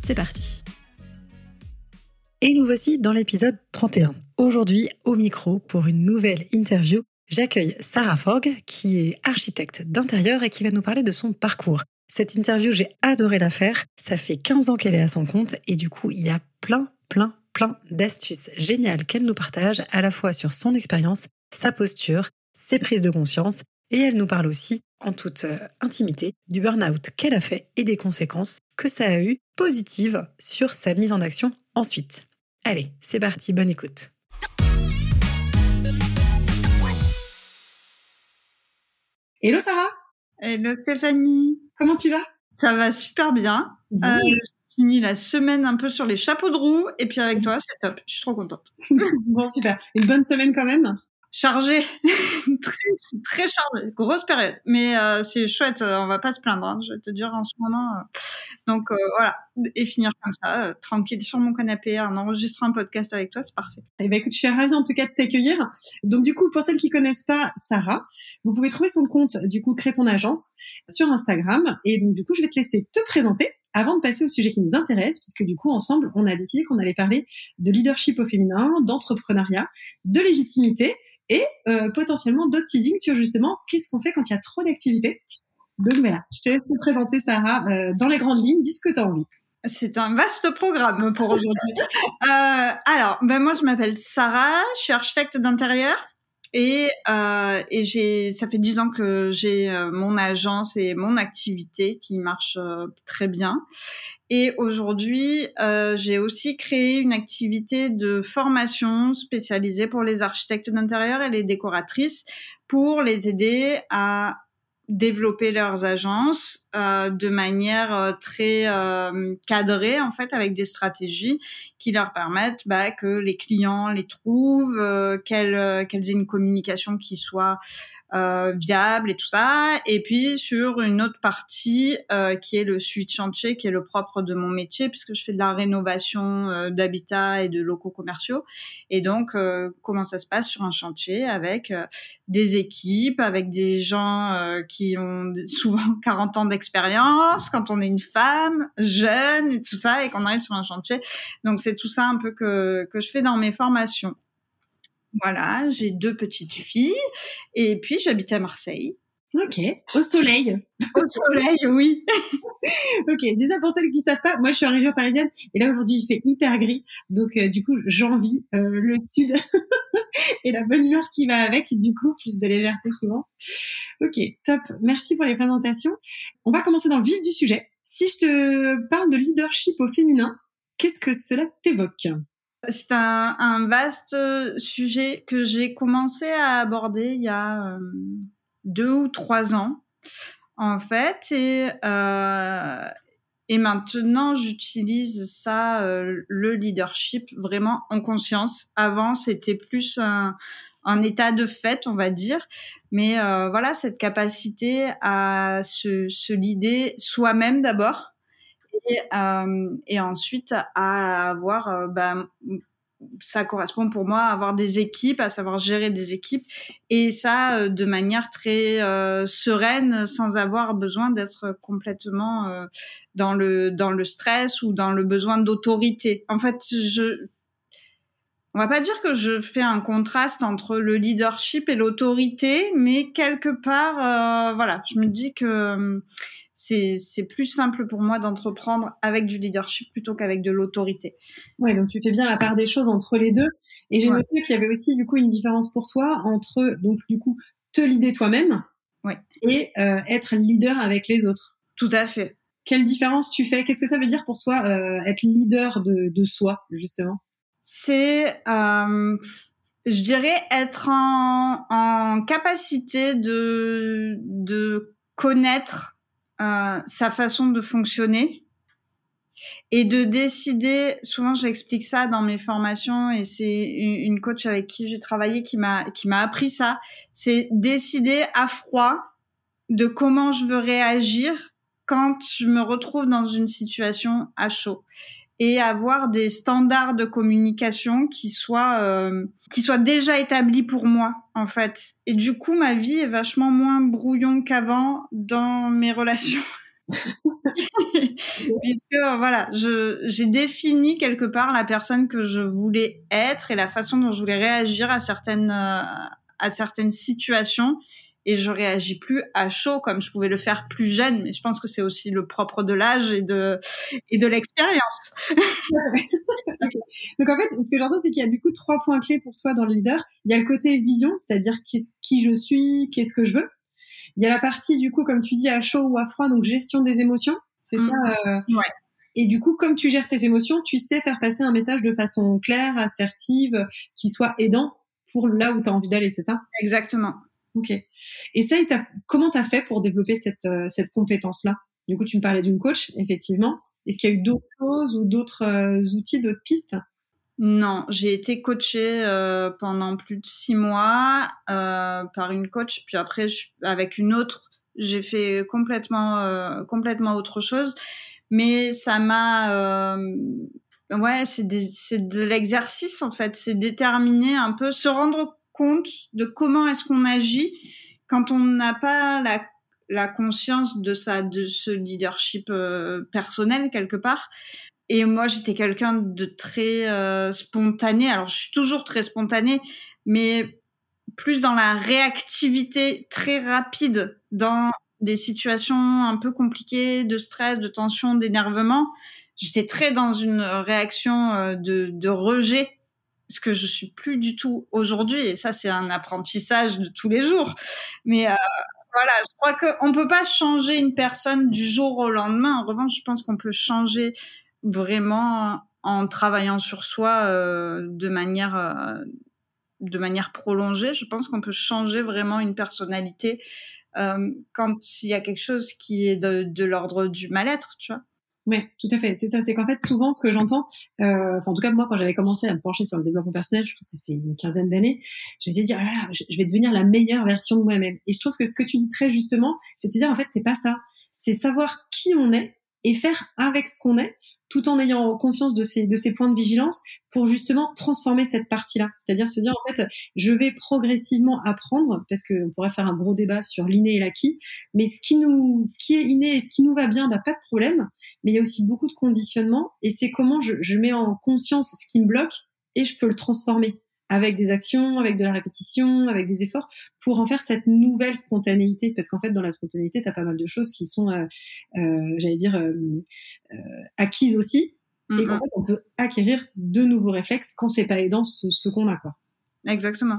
c'est parti. Et nous voici dans l'épisode 31. Aujourd'hui, au micro, pour une nouvelle interview, j'accueille Sarah Forg, qui est architecte d'intérieur et qui va nous parler de son parcours. Cette interview, j'ai adoré la faire. Ça fait 15 ans qu'elle est à son compte et du coup, il y a plein, plein, plein d'astuces géniales qu'elle nous partage à la fois sur son expérience, sa posture, ses prises de conscience et elle nous parle aussi, en toute euh, intimité, du burn-out qu'elle a fait et des conséquences que ça a eu positives sur sa mise en action ensuite. Allez, c'est parti, bonne écoute. Hello Sarah Hello Stéphanie Comment tu vas? Ça va super bien. Euh, je finis la semaine un peu sur les chapeaux de roue et puis avec toi, c'est top. Je suis trop contente. bon, super. Une bonne semaine quand même? Chargé, très, très chargé, grosse période. Mais euh, c'est chouette, on va pas se plaindre, hein, je vais te dire en ce moment. Euh. Donc euh, voilà, et finir comme ça, tranquille sur mon canapé, en enregistrant un podcast avec toi, c'est parfait. Eh ben écoute, je suis ravie en tout cas de t'accueillir. Donc du coup, pour celles qui connaissent pas Sarah, vous pouvez trouver son compte, du coup, crée ton agence sur Instagram. Et donc du coup, je vais te laisser te présenter avant de passer au sujet qui nous intéresse, puisque du coup, ensemble, on a décidé qu'on allait parler de leadership au féminin, d'entrepreneuriat, de légitimité et euh, potentiellement d'autres teasings sur justement qu'est-ce qu'on fait quand il y a trop d'activités. Donc voilà, je te laisse te présenter Sarah euh, dans les grandes lignes, dis ce que tu envie. C'est un vaste programme pour aujourd'hui. euh, alors, ben moi je m'appelle Sarah, je suis architecte d'intérieur. Et, euh, et j'ai, ça fait dix ans que j'ai euh, mon agence et mon activité qui marche euh, très bien. Et aujourd'hui, euh, j'ai aussi créé une activité de formation spécialisée pour les architectes d'intérieur et les décoratrices pour les aider à développer leurs agences euh, de manière euh, très euh, cadrée en fait avec des stratégies qui leur permettent bah, que les clients les trouvent euh, qu'elles euh, qu'elles aient une communication qui soit euh, viable et tout ça. Et puis sur une autre partie euh, qui est le suite chantier, qui est le propre de mon métier, puisque je fais de la rénovation euh, d'habitat et de locaux commerciaux. Et donc, euh, comment ça se passe sur un chantier avec euh, des équipes, avec des gens qui ont souvent 40 ans d'expérience, quand on est une femme jeune et tout ça, et qu'on arrive sur un chantier. Donc c'est tout ça un peu que, que je fais dans mes formations. Voilà, j'ai deux petites filles et puis j'habite à Marseille. Ok, au soleil. Au soleil, oui. ok, je dis ça pour celles qui savent pas. Moi, je suis en région parisienne et là aujourd'hui il fait hyper gris, donc euh, du coup j'envie euh, le sud et la bonne humeur qui va avec. Du coup, plus de légèreté souvent. Ok, top. Merci pour les présentations. On va commencer dans le vif du sujet. Si je te parle de leadership au féminin, qu'est-ce que cela t'évoque? C'est un, vaste sujet que j'ai commencé à aborder il y a euh, deux ou trois ans, en fait, et, euh, et maintenant j'utilise ça, euh, le leadership, vraiment en conscience. Avant, c'était plus un, un état de fait, on va dire. Mais euh, voilà, cette capacité à se, se leader soi-même d'abord, et, euh, et ensuite à avoir, euh, bah, ça correspond pour moi à avoir des équipes, à savoir gérer des équipes, et ça euh, de manière très euh, sereine, sans avoir besoin d'être complètement euh, dans le dans le stress ou dans le besoin d'autorité. En fait, je on va pas dire que je fais un contraste entre le leadership et l'autorité, mais quelque part, euh, voilà, je me dis que c'est plus simple pour moi d'entreprendre avec du leadership plutôt qu'avec de l'autorité. Ouais, donc tu fais bien la part des choses entre les deux. Et j'ai ouais. noté qu'il y avait aussi du coup une différence pour toi entre donc du coup te leader toi-même ouais. et euh, être leader avec les autres. Tout à fait. Quelle différence tu fais? Qu'est-ce que ça veut dire pour toi euh, être leader de, de soi justement? C'est euh, je dirais être en, en capacité de, de connaître sa façon de fonctionner et de décider. Souvent, j'explique ça dans mes formations et c'est une coach avec qui j'ai travaillé qui m'a qui m'a appris ça. C'est décider à froid de comment je veux réagir quand je me retrouve dans une situation à chaud et avoir des standards de communication qui soient euh, qui soient déjà établis pour moi en fait. Et du coup, ma vie est vachement moins brouillon qu'avant dans mes relations. Puisque voilà, je j'ai défini quelque part la personne que je voulais être et la façon dont je voulais réagir à certaines euh, à certaines situations et je réagis plus à chaud comme je pouvais le faire plus jeune mais je pense que c'est aussi le propre de l'âge et de et de l'expérience. Donc en fait, ce que j'entends c'est qu'il y a du coup trois points clés pour toi dans le leader. Il y a le côté vision, c'est-à-dire qui je suis, qu'est-ce que je veux. Il y a la partie du coup comme tu dis à chaud ou à froid donc gestion des émotions, c'est ça mmh. euh... Ouais. Et du coup, comme tu gères tes émotions, tu sais faire passer un message de façon claire, assertive, qui soit aidant pour là où tu as envie d'aller, c'est ça? Exactement. Ok. Et ça, comment t'as fait pour développer cette, euh, cette compétence-là? Du coup, tu me parlais d'une coach, effectivement. Est-ce qu'il y a eu d'autres choses ou d'autres euh, outils, d'autres pistes? Non, j'ai été coachée euh, pendant plus de six mois par une coach, puis après avec une autre, j'ai fait complètement complètement autre chose. Mais ça m'a ouais, c'est de l'exercice en fait, c'est déterminer un peu, se rendre compte de comment est-ce qu'on agit quand on n'a pas la, la conscience de ça, de ce leadership euh, personnel quelque part. Et moi, j'étais quelqu'un de très euh, spontané. Alors, je suis toujours très spontané, mais plus dans la réactivité très rapide dans des situations un peu compliquées de stress, de tension, d'énervement. J'étais très dans une réaction euh, de, de rejet ce que je suis plus du tout aujourd'hui. Et ça, c'est un apprentissage de tous les jours. Mais euh, voilà, je crois qu'on peut pas changer une personne du jour au lendemain. En revanche, je pense qu'on peut changer vraiment en travaillant sur soi euh, de manière euh, de manière prolongée. Je pense qu'on peut changer vraiment une personnalité euh, quand il y a quelque chose qui est de, de l'ordre du mal-être, tu vois. Oui, tout à fait. C'est ça. C'est qu'en fait, souvent, ce que j'entends, euh, en tout cas moi, quand j'avais commencé à me pencher sur le développement personnel, je crois que ça fait une quinzaine d'années, je me ah là, là, je vais devenir la meilleure version de moi-même. Et je trouve que ce que tu dis très justement, c'est de dire, en fait, c'est pas ça. C'est savoir qui on est et faire avec ce qu'on est tout en ayant conscience de ces, de ces points de vigilance pour justement transformer cette partie-là. C'est-à-dire se dire, en fait, je vais progressivement apprendre, parce qu'on pourrait faire un gros débat sur l'inné et l'acquis, mais ce qui nous, ce qui est inné et ce qui nous va bien, bah, pas de problème, mais il y a aussi beaucoup de conditionnements, et c'est comment je, je mets en conscience ce qui me bloque, et je peux le transformer avec des actions, avec de la répétition, avec des efforts, pour en faire cette nouvelle spontanéité. Parce qu'en fait, dans la spontanéité, tu as pas mal de choses qui sont, euh, euh, j'allais dire, euh, euh acquises aussi, et qu'en mm-hmm. fait, on peut acquérir de nouveaux réflexes quand c'est pas aidant ce, ce qu'on a. Quoi. Exactement.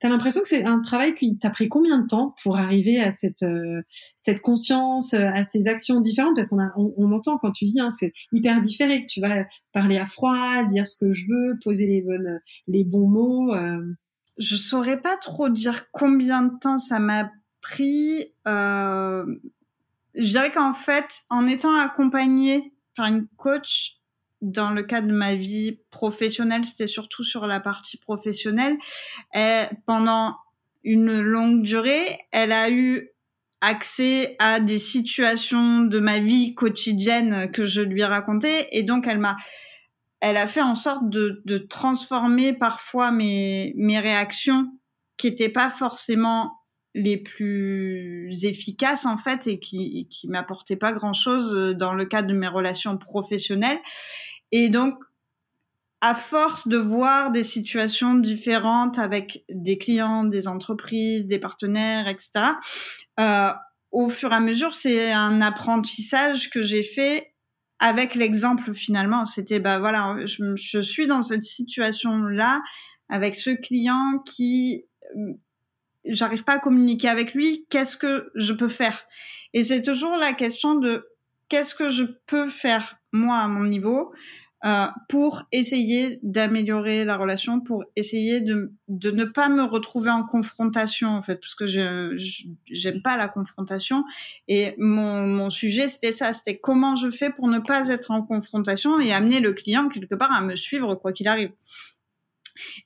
T'as l'impression que c'est un travail qui t'a pris combien de temps pour arriver à cette euh, cette conscience, euh, à ces actions différentes? Parce qu'on on, entend quand tu dis, hein, c'est hyper différé. Tu vas parler à froid, dire ce que je veux, poser les bonnes, les bons mots. Euh. Je saurais pas trop dire combien de temps ça m'a pris. Euh, je dirais qu'en fait, en étant accompagnée par une coach, dans le cadre de ma vie professionnelle, c'était surtout sur la partie professionnelle. Et pendant une longue durée, elle a eu accès à des situations de ma vie quotidienne que je lui ai racontées et donc elle m'a elle a fait en sorte de, de transformer parfois mes mes réactions qui étaient pas forcément les plus efficaces en fait et qui qui m'apportaient pas grand chose dans le cadre de mes relations professionnelles et donc, à force de voir des situations différentes avec des clients, des entreprises, des partenaires, etc., euh, au fur et à mesure, c'est un apprentissage que j'ai fait avec l'exemple finalement. C'était, bah voilà, je, je suis dans cette situation-là avec ce client qui euh, j'arrive pas à communiquer avec lui, qu'est-ce que je peux faire? Et c'est toujours la question de qu'est-ce que je peux faire moi à mon niveau euh, pour essayer d'améliorer la relation, pour essayer de, de ne pas me retrouver en confrontation en fait, parce que je j'aime pas la confrontation. Et mon, mon sujet c'était ça, c'était comment je fais pour ne pas être en confrontation et amener le client quelque part à me suivre quoi qu'il arrive.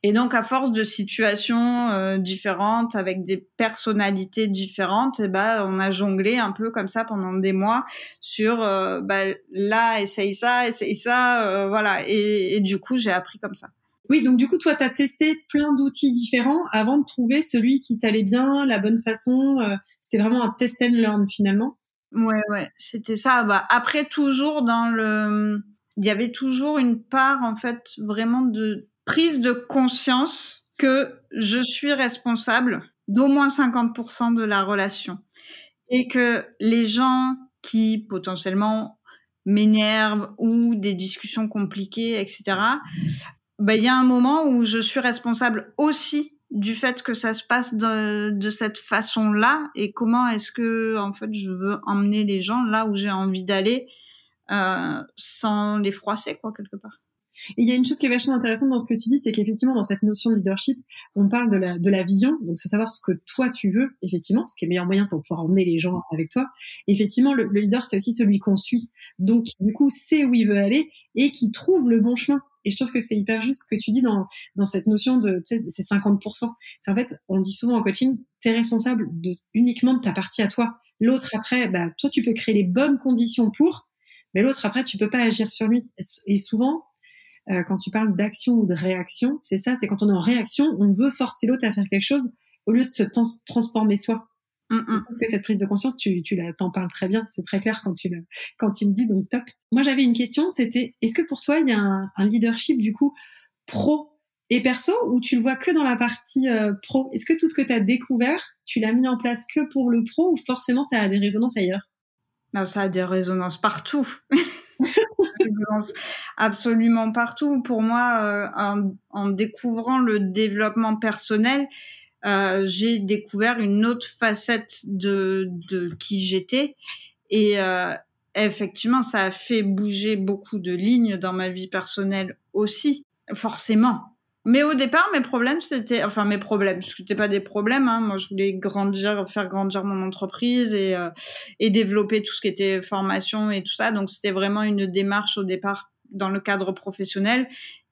Et donc, à force de situations euh, différentes, avec des personnalités différentes, eh ben, on a jonglé un peu comme ça pendant des mois sur, euh, bah, là, essaye ça, essaye ça, euh, voilà. Et, et, du coup, j'ai appris comme ça. Oui, donc du coup, toi, tu as testé plein d'outils différents avant de trouver celui qui t'allait bien, la bonne façon. C'était vraiment un test and learn finalement? Ouais, ouais, c'était ça. Bah, après, toujours dans le... Il y avait toujours une part, en fait, vraiment de prise de conscience que je suis responsable d'au moins 50% de la relation et que les gens qui potentiellement m'énervent ou des discussions compliquées, etc. Ben, il y a un moment où je suis responsable aussi du fait que ça se passe de, de cette façon-là et comment est-ce que en fait je veux emmener les gens là où j'ai envie d'aller euh, sans les froisser quoi quelque part? Et il y a une chose qui est vachement intéressante dans ce que tu dis, c'est qu'effectivement, dans cette notion de leadership, on parle de la, de la vision, donc c'est savoir ce que toi tu veux, effectivement, ce qui est le meilleur moyen pour pouvoir emmener les gens avec toi. Effectivement, le, leader, c'est aussi celui qu'on suit, donc du coup, sait où il veut aller et qui trouve le bon chemin. Et je trouve que c'est hyper juste ce que tu dis dans, dans cette notion de, tu sais, c'est 50%. C'est en fait, on dit souvent en coaching, tu es responsable de, uniquement de ta partie à toi. L'autre après, bah, toi, tu peux créer les bonnes conditions pour, mais l'autre après, tu peux pas agir sur lui. Et souvent, euh, quand tu parles d'action ou de réaction, c'est ça, c'est quand on est en réaction, on veut forcer l'autre à faire quelque chose au lieu de se transformer soi. Mm -mm. que cette prise de conscience, tu, tu t'en parles très bien, c'est très clair quand tu le, quand tu le dis, donc top. Moi, j'avais une question, c'était, est-ce que pour toi, il y a un, un, leadership du coup pro et perso ou tu le vois que dans la partie euh, pro? Est-ce que tout ce que tu as découvert, tu l'as mis en place que pour le pro ou forcément ça a des résonances ailleurs? Non, ça a des résonances partout. absolument partout. Pour moi, euh, en, découvrant le développement personnel, euh, j'ai découvert une autre facette de, de qui j'étais. Et euh, effectivement, ça a fait bouger beaucoup de lignes dans ma vie personnelle aussi, forcément. Mais au départ, mes problèmes, c'était, enfin mes problèmes, ce n'était pas des problèmes. Hein. Moi, je voulais grandir, faire grandir mon entreprise et euh, et développer tout ce qui était formation et tout ça. Donc, c'était vraiment une démarche au départ dans le cadre professionnel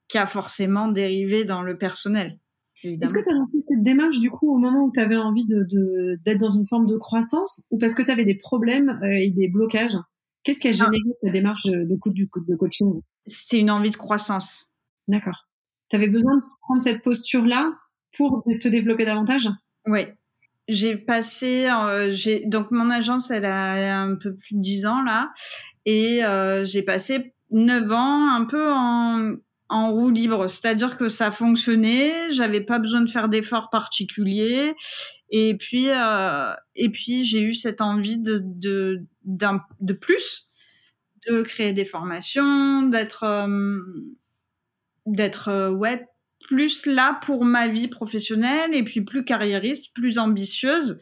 qui a forcément dérivé dans le personnel. Est-ce que tu as lancé cette démarche du coup au moment où tu avais envie de, d'être dans une forme de croissance ou parce que tu avais des problèmes euh, et des blocages? Qu'est-ce qui a ah. généré ta démarche de, de, de coaching? C'était une envie de croissance. D'accord. Tu avais besoin de prendre cette posture-là pour te développer davantage? Oui. J'ai passé, euh, donc mon agence, elle a un peu plus de 10 ans là, et euh, j'ai passé 9 ans un peu en, en roue libre, c'est-à-dire que ça fonctionnait, j'avais pas besoin de faire d'efforts particuliers, et puis euh, puis j'ai eu cette envie de de de plus, de créer des formations, d'être d'être euh, ouais plus là pour ma vie professionnelle et puis plus carriériste, plus ambitieuse.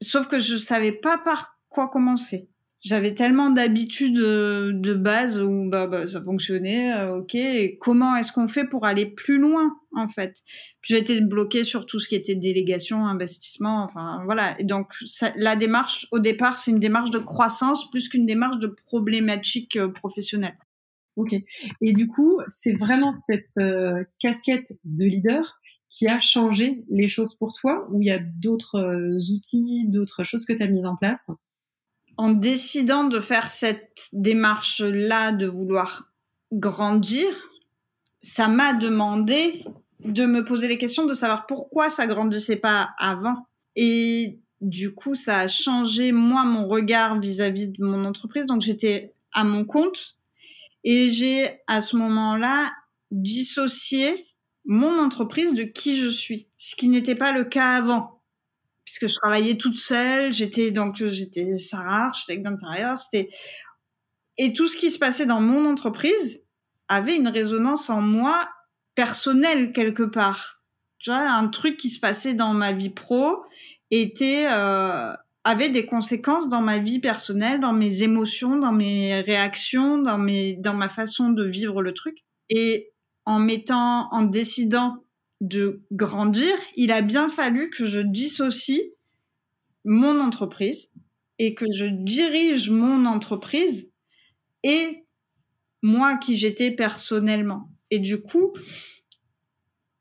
Sauf que je savais pas par quoi commencer. J'avais tellement d'habitudes euh, de base où bah, bah ça fonctionnait, euh, ok. Comment est-ce qu'on fait pour aller plus loin en fait? J'ai été bloquée sur tout ce qui était délégation, investissement, enfin voilà. Et donc la démarche au départ, c'est une démarche de croissance plus qu'une démarche de problématique professionnelle. Ok. Et du coup, c'est vraiment cette euh, casquette de leader qui a changé les choses pour toi ou il y a d'autres euh, outils, d'autres choses que tu as mises en place? En décidant de faire cette démarche-là, de vouloir grandir, ça m'a demandé de me poser les questions, de savoir pourquoi ça grandissait pas avant. Et du coup, ça a changé, moi, mon regard vis-à-vis -vis de mon entreprise. Donc, j'étais à mon compte et j'ai à ce moment-là dissocié mon entreprise de qui je suis, ce qui n'était pas le cas avant, puisque je travaillais toute seule. J'étais donc j'étais Sarah, architecte d'intérieur. C'était et tout ce qui se passait dans mon entreprise avait une résonance en moi personnelle quelque part. Tu vois, un truc qui se passait dans ma vie pro était euh, avait des conséquences dans ma vie personnelle, dans mes émotions, dans mes réactions, dans mes, dans ma façon de vivre le truc. Et en mettant, en décidant de grandir, il a bien fallu que je dissocie mon entreprise et que je dirige mon entreprise et moi qui j'étais personnellement. Et du coup,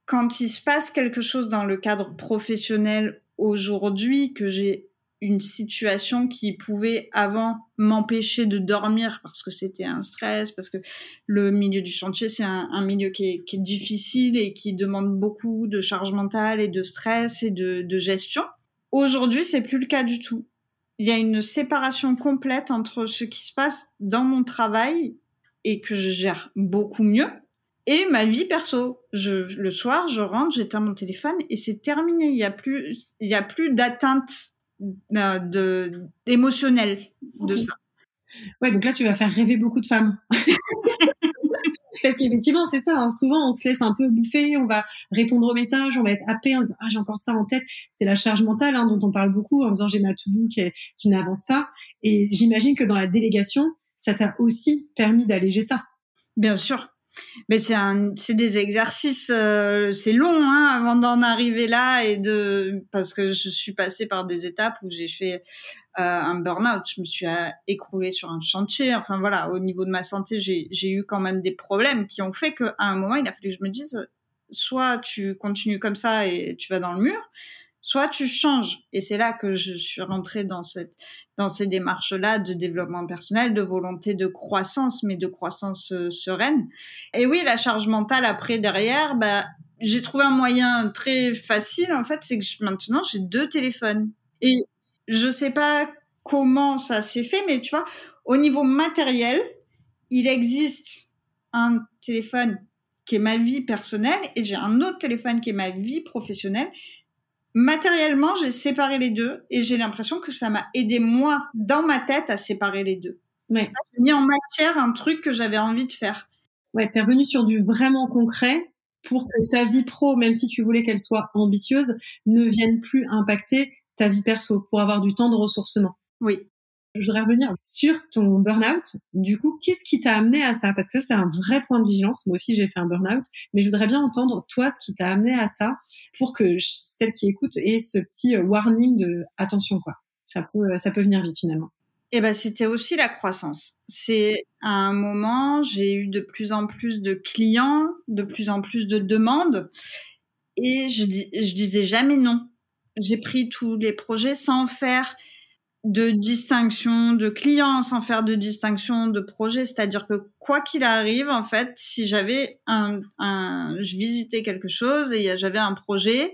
quand il se passe quelque chose dans le cadre professionnel aujourd'hui, que j'ai une situation qui pouvait avant m'empêcher de dormir parce que c'était un stress, parce que le milieu du chantier, c'est un, milieu qui est, difficile et qui demande beaucoup de charge mentale et de stress et de, de gestion. Aujourd'hui, c'est plus le cas du tout. Il y a une séparation complète entre ce qui se passe dans mon travail et que je gère beaucoup mieux et ma vie perso. Je, le soir, je rentre, j'éteins mon téléphone et c'est terminé. Il y a plus, il y a plus d'atteinte de émotionnel de ça. Ouais, donc là tu vas faire rêver beaucoup de femmes. Parce qu'effectivement, c'est ça. Hein. Souvent, on se laisse un peu bouffer, on va répondre aux messages, on va être happé en disant ah j'ai encore ça en tête. C'est la charge mentale hein, dont on parle beaucoup en disant j'ai ma to-do qui, qui n'avance pas. Et j'imagine que dans la délégation, ça t'a aussi permis d'alléger ça. Bien sûr. Mais c'est un, c'est des exercices, euh, c'est long hein, avant d'en arriver là et de parce que je suis passée par des étapes où j'ai fait euh, un burn-out, je me suis euh, écroulée sur un chantier. Enfin voilà, au niveau de ma santé, j'ai, j'ai eu quand même des problèmes qui ont fait qu'à un moment, il a fallu que je me dise, soit tu continues comme ça et tu vas dans le mur, soit tu changes. Et c'est là que je suis rentrée dans cette, dans ces démarches-là de développement personnel, de volonté de croissance, mais de croissance euh, sereine. Et oui, la charge mentale après derrière, bah, j'ai trouvé un moyen très facile en fait, c'est que maintenant j'ai deux téléphones et je sais pas comment ça s'est fait, mais tu vois, au niveau matériel, il existe un téléphone qui est ma vie personnelle et j'ai un autre téléphone qui est ma vie professionnelle matériellement, j'ai séparé les deux et j'ai l'impression que ça m'a aidé moi dans ma tête à séparer les deux. Ouais. J'ai mis en matière un truc que j'avais envie de faire. Ouais, t'es revenu sur du vraiment concret pour que ta vie pro, même si tu voulais qu'elle soit ambitieuse, ne vienne plus impacter ta vie perso pour avoir du temps de ressourcement. Oui. Je voudrais revenir sur ton burn-out. Du coup, qu'est-ce qui t'a amené à ça? Parce que c'est un vrai point de vigilance. Moi aussi, j'ai fait un burn-out, mais je voudrais bien entendre toi ce qui t'a amené à ça pour que celle qui écoute ait ce petit euh, warning de attention quoi. Ça peut, venir vite finalement. Eh ben, c'était aussi la croissance. C'est à un moment, j'ai eu de plus en plus de clients, de plus en plus de demandes, et je, je disais jamais non. J'ai pris tous les projets sans faire de distinction de clients sans faire de distinction de projet. C'est-à-dire que quoi qu'il arrive, en fait, si j'avais un, un, je visitais quelque chose et j'avais un projet,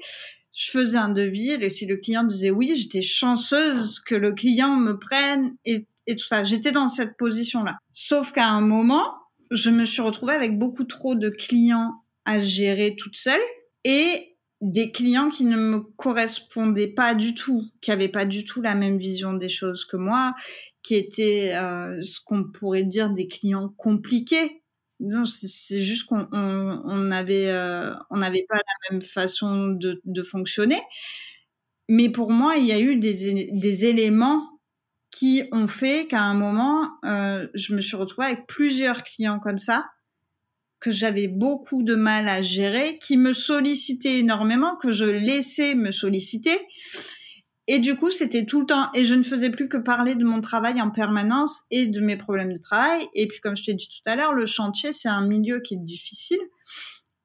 je faisais un devis et si le client disait oui, j'étais chanceuse que le client me prenne et, et tout ça. J'étais dans cette position-là. Sauf qu'à un moment, je me suis retrouvée avec beaucoup trop de clients à gérer toute seule et des clients qui ne me correspondaient pas du tout, qui avaient pas du tout la même vision des choses que moi, qui étaient euh, ce qu'on pourrait dire des clients compliqués. Non, c'est juste qu'on on, on avait euh, on n'avait pas la même façon de, de, fonctionner. Mais pour moi, il y a eu des, des éléments qui ont fait qu'à un moment, euh, je me suis retrouvée avec plusieurs clients comme ça que j'avais beaucoup de mal à gérer, qui me sollicitaient énormément, que je laissais me solliciter. Et du coup, c'était tout le temps, et je ne faisais plus que parler de mon travail en permanence et de mes problèmes de travail. Et puis, comme je t'ai dit tout à l'heure, le chantier, c'est un milieu qui est difficile.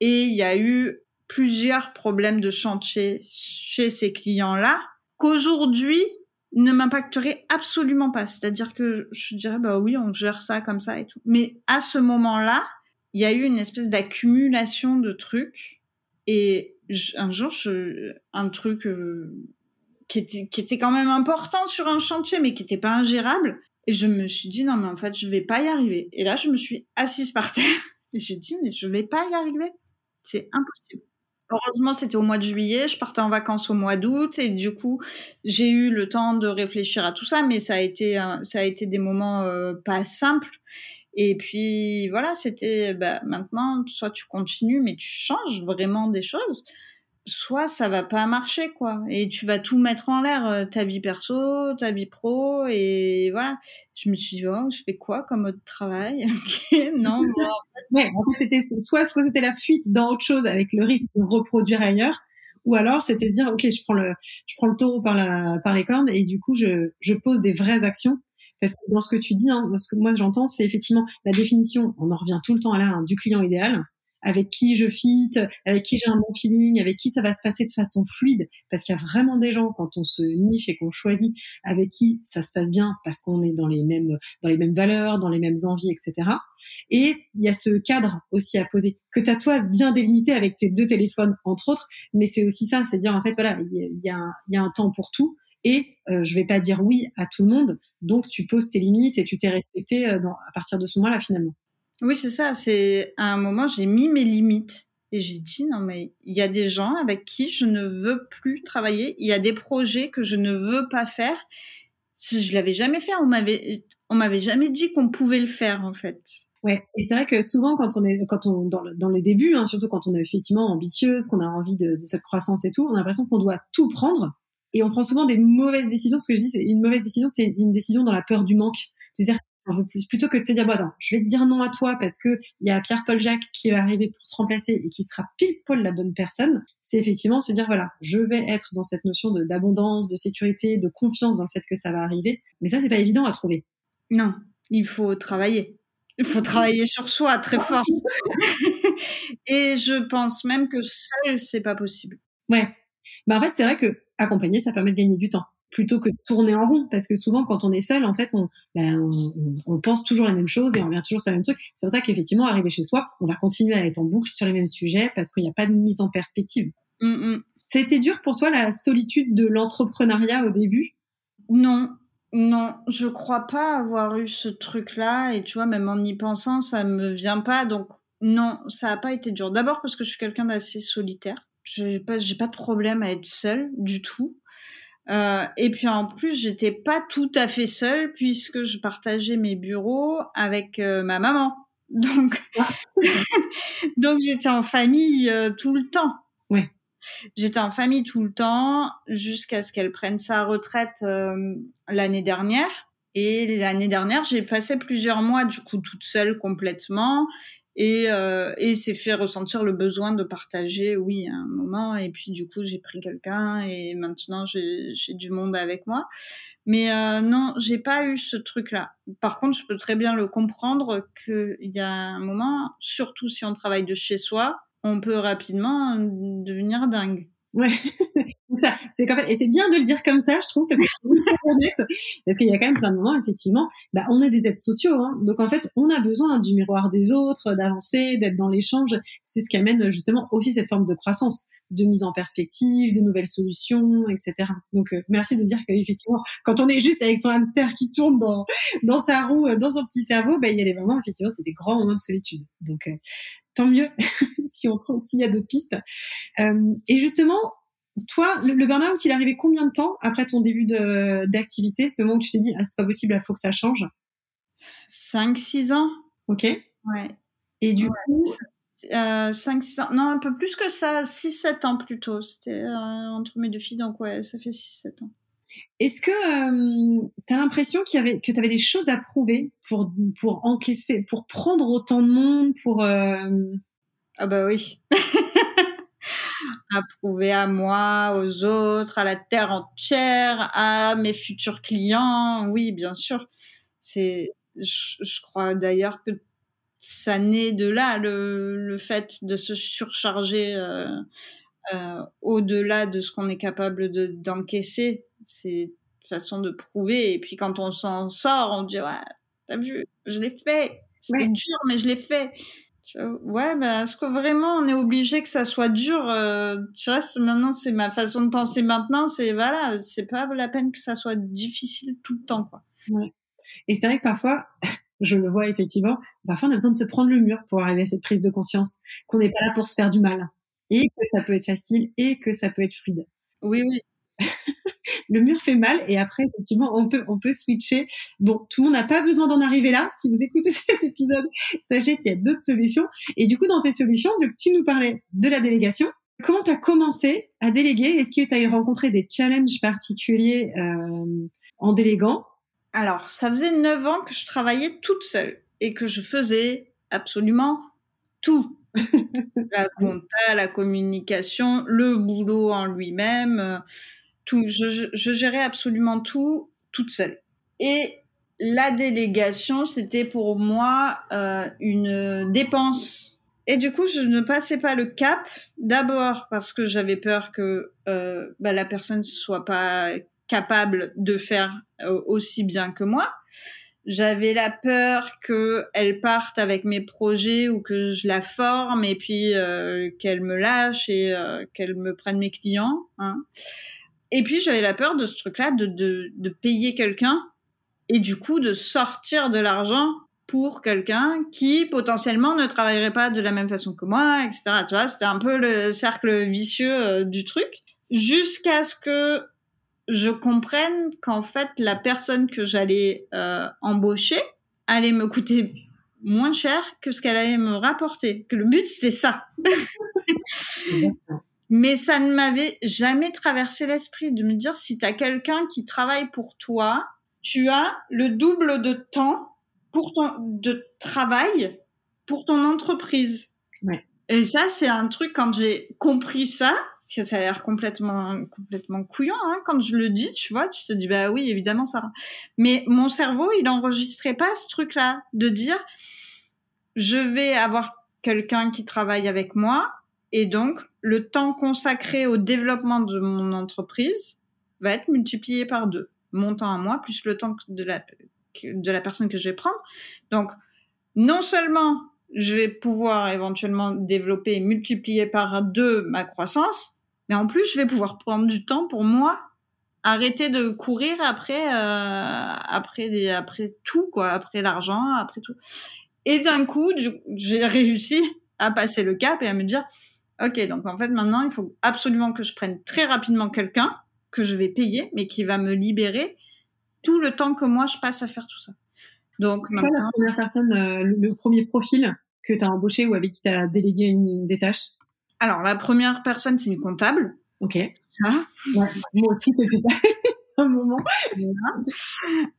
Et il y a eu plusieurs problèmes de chantier chez ces clients-là qu'aujourd'hui ne m'impacterait absolument pas. C'est-à-dire que je dirais, bah oui, on gère ça comme ça et tout. Mais à ce moment-là, il y a eu une espèce d'accumulation de trucs. Et un jour, je, un truc euh, qui, était, qui était quand même important sur un chantier, mais qui n'était pas ingérable. Et je me suis dit, non, mais en fait, je vais pas y arriver. Et là, je me suis assise par terre. Et j'ai dit, mais je vais pas y arriver. C'est impossible. Heureusement, c'était au mois de juillet. Je partais en vacances au mois d'août et du coup, j'ai eu le temps de réfléchir à tout ça, mais ça a été, ça a été des moments euh, pas simples. Et puis voilà, c'était bah, maintenant, soit tu continues, mais tu changes vraiment des choses, soit ça va pas marcher quoi. Et tu vas tout mettre en l'air euh, ta vie perso ta vie pro et voilà. Je me suis dit oh, je fais quoi comme autre travail? Non en fait c'était soit soit c'était la fuite dans autre chose avec le risque de reproduire ailleurs ou alors c'était se dire ok je prends le je prends le taureau par la par les cornes et du coup je je pose des vraies actions parce que dans ce que tu dis, hein, ce que moi j'entends, c'est effectivement la définition, on en revient tout le temps à là, hein, du client idéal. Avec qui je fit, avec qui j'ai un bon feeling, avec qui ça va se passer de façon fluide, parce qu'il y a vraiment des gens quand on se niche et qu'on choisit avec qui ça se passe bien parce qu'on est dans les mêmes dans les mêmes valeurs, dans les mêmes envies, etc. Et il y a ce cadre aussi à poser que tu as toi bien délimité avec tes deux téléphones entre autres, mais c'est aussi ça, c'est dire en fait voilà il y a, y a un temps pour tout et euh, je vais pas dire oui à tout le monde, donc tu poses tes limites et tu t'es respecté euh, dans, à partir de ce moment-là finalement. Oui, c'est ça. C'est à un moment, j'ai mis mes limites et j'ai dit non mais il y a des gens avec qui je ne veux plus travailler. Il y a des projets que je ne veux pas faire. Je l'avais jamais fait. On m'avait on m'avait jamais dit qu'on pouvait le faire en fait. Ouais, et c'est vrai que souvent quand on est quand on dans, le, dans les débuts, hein, surtout quand on est effectivement ambitieuse, qu'on a envie de, de cette croissance et tout, on a l'impression qu'on doit tout prendre et on prend souvent des mauvaises décisions. Ce que je dis, c'est une mauvaise décision, c'est une décision dans la peur du manque. C'est-à-dire plus, plutôt que de se dire bon attends, je vais te dire non à toi parce que il y a Pierre-Paul Jacques qui va arriver pour te remplacer et qui sera pile poil la bonne personne. C'est effectivement se dire voilà, je vais être dans cette notion de d'abondance, de sécurité, de confiance dans le fait que ça va arriver. Mais ça c'est pas évident à trouver. Non, il faut travailler. Il faut travailler sur soi très fort. et je pense même que seul c'est pas possible. Ouais. Bah en fait c'est vrai que accompagner ça permet de gagner du temps plutôt que de tourner en rond parce que souvent quand on est seul en fait on, ben, on, on, pense toujours la même chose et on revient toujours sur le même truc. C'est pour ça qu'effectivement arriver chez soi on va continuer à être en boucle sur les mêmes sujets parce qu'il n'y a pas de mise en perspective. Mm -hmm. ça a été dur pour toi la solitude de l'entrepreneuriat au début? Non. Non. Je crois pas avoir eu ce truc là et tu vois même en y pensant ça me vient pas. Donc non ça a pas été dur. D'abord parce que je suis quelqu'un d'assez solitaire j'ai pas j'ai pas de problème à être seule du tout euh, et puis en plus, j'étais pas tout à fait seule puisque je partageais mes bureaux avec euh, ma maman. Donc, donc j'étais en famille euh, tout le temps. Ouais. J'étais en famille tout le temps jusqu'à ce qu'elle prenne sa retraite euh, l'année dernière. Et l'année dernière, j'ai passé plusieurs mois du coup toute seule complètement et, euh, et fait ressentir le besoin de partager, oui, un moment. Et puis du coup, j'ai pris quelqu'un et maintenant j'ai du monde avec moi. Mais euh, non, j'ai pas eu ce truc-là. Par contre, je peux très bien le comprendre qu'il y a un moment, surtout si on travaille de chez soi, on peut rapidement devenir dingue. Ouais, ça, c'est quand même, et c'est bien de le dire comme ça, je trouve, parce que parce qu'il y a quand même plein de moments, effectivement, bah, on a des êtres sociaux, hein, donc en fait, on a besoin du miroir des autres, d'avancer, d'être dans l'échange. C'est ce qui amène justement aussi cette forme de croissance, de mise en perspective, de nouvelles solutions, etc. Donc euh, merci de dire qu'effectivement, quand on est juste avec son hamster qui tourne dans dans sa roue, euh, dans son petit cerveau, bah, il y a des moments, effectivement, c'est des grands moments de solitude. Donc euh, tant mieux si on trouve s'il y a d'autres pistes. Euh, et justement, toi, le, le burn-out, il est arrivé combien de temps après ton début d'activité, ce moment où tu t'es dit ah c'est pas possible, il faut que ça change 5-6 ans. Ok. Ouais. Et du coup, euh, 5-6 ans, non un peu plus que ça, 6-7 ans plutôt. C'était euh, entre mes deux filles, donc ouais, ça fait 6-7 ans. Est-ce que euh, tu as l'impression que tu avais des choses à prouver pour, pour encaisser, pour prendre autant de monde, pour... Euh... Ah bah oui. à prouver à moi, aux autres, à la terre entière, à mes futurs clients. Oui, bien sûr. C'est, je, je crois d'ailleurs que ça naît de là, le, le fait de se surcharger euh, euh, au-delà de ce qu'on est capable de, d'encaisser. C'est une façon de prouver. Et puis quand on s'en sort, on dit, ouais, t'as vu, je l'ai fait. C'était ouais. dur, mais je l'ai fait. Ouais, ben, est-ce que vraiment on est obligé que ça soit dur euh, Tu vois, maintenant c'est ma façon de penser. Maintenant, c'est voilà, c'est pas la peine que ça soit difficile tout le temps, quoi. Ouais. Et c'est vrai que parfois, je le vois effectivement, parfois on a besoin de se prendre le mur pour arriver à cette prise de conscience, qu'on n'est pas là pour se faire du mal, et que ça peut être facile, et que ça peut être fluide. Oui, oui. le mur fait mal et après effectivement on peut on peut switcher. Bon, tout le monde n'a pas besoin d'en arriver là. Si vous écoutez cet épisode, sachez qu'il y a d'autres solutions. Et du coup, dans tes solutions, tu nous parlais de la délégation. Comment tu as commencé à déléguer? Est-ce que tu as rencontré des challenges particuliers euh, en déléguant? Alors, ça faisait neuf ans que je travaillais toute seule et que je faisais absolument tout. La compta, la communication, le boulot en lui-même, euh, tout. Je, je, gérais absolument tout toute seule. Et la délégation, c'était pour moi euh, une dépense. Et du coup, je ne passais pas le cap. D'abord parce que j'avais peur que euh, bah, la personne soit pas capable de faire euh, aussi bien que moi. J'avais la peur qu'elle parte avec mes projets ou que je la forme et puis euh, qu'elle me lâche et euh, qu'elle me prenne mes clients. Hein. Et puis j'avais la peur de ce truc-là, de, de, de payer quelqu'un et du coup de sortir de l'argent pour quelqu'un qui potentiellement ne travaillerait pas de la même façon que moi, etc. Tu vois, c'était un peu le cercle vicieux euh, du truc. Jusqu'à ce que je comprenne qu'en fait, la personne que j'allais euh, embaucher allait me coûter moins cher que ce qu'elle allait me rapporter. Que le but, c'était ça. Mais ça ne m'avait jamais traversé l'esprit de me dire si tu as quelqu'un qui travaille pour toi, tu as le double de temps pour ton de travail pour ton entreprise. Ouais. Et ça, c'est un truc quand j'ai compris ça, ça a l'air complètement complètement couillon hein, quand je le dis tu vois tu te dis bah oui évidemment ça mais mon cerveau il enregistrait pas ce truc là de dire je vais avoir quelqu'un qui travaille avec moi et donc le temps consacré au développement de mon entreprise va être multiplié par deux. Mon temps à moi plus le temps de la de la personne que je vais prendre. Donc non seulement je vais pouvoir éventuellement développer multiplier par deux ma croissance, mais en plus, je vais pouvoir prendre du temps pour moi, arrêter de courir après, euh, après, après tout, quoi, après l'argent, après tout. Et d'un coup, j'ai réussi à passer le cap et à me dire, ok, donc en fait maintenant, il faut absolument que je prenne très rapidement quelqu'un que je vais payer, mais qui va me libérer tout le temps que moi je passe à faire tout ça. Donc maintenant, la première personne, euh, le premier profil que tu as embauché ou avec qui tu as délégué une des tâches? Alors, la première personne, c'est une comptable. Ok. Ah. moi aussi, c'était ça. un moment. Euh,